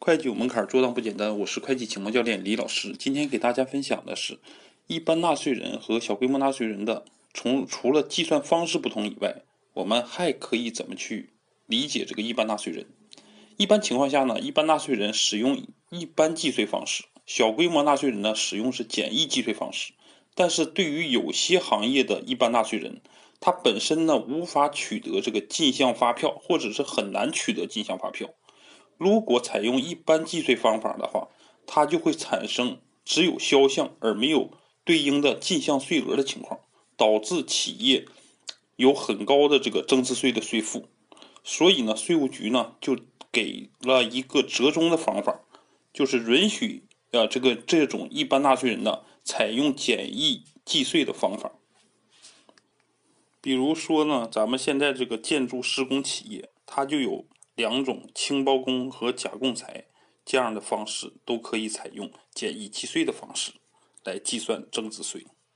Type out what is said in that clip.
会计有门槛，做账不简单。我是会计启蒙教练李老师。今天给大家分享的是，一般纳税人和小规模纳税人的，从除了计算方式不同以外，我们还可以怎么去理解这个一般纳税人？一般情况下呢，一般纳税人使用一般计税方式，小规模纳税人呢使用是简易计税方式。但是对于有些行业的一般纳税人，他本身呢无法取得这个进项发票，或者是很难取得进项发票。如果采用一般计税方法的话，它就会产生只有销项而没有对应的进项税额的情况，导致企业有很高的这个增值税的税负。所以呢，税务局呢就给了一个折中的方法，就是允许啊这个这种一般纳税人呢采用简易计税的方法。比如说呢，咱们现在这个建筑施工企业，它就有。两种轻包工和假供材这样的方式都可以采用简易计税的方式来计算增值税。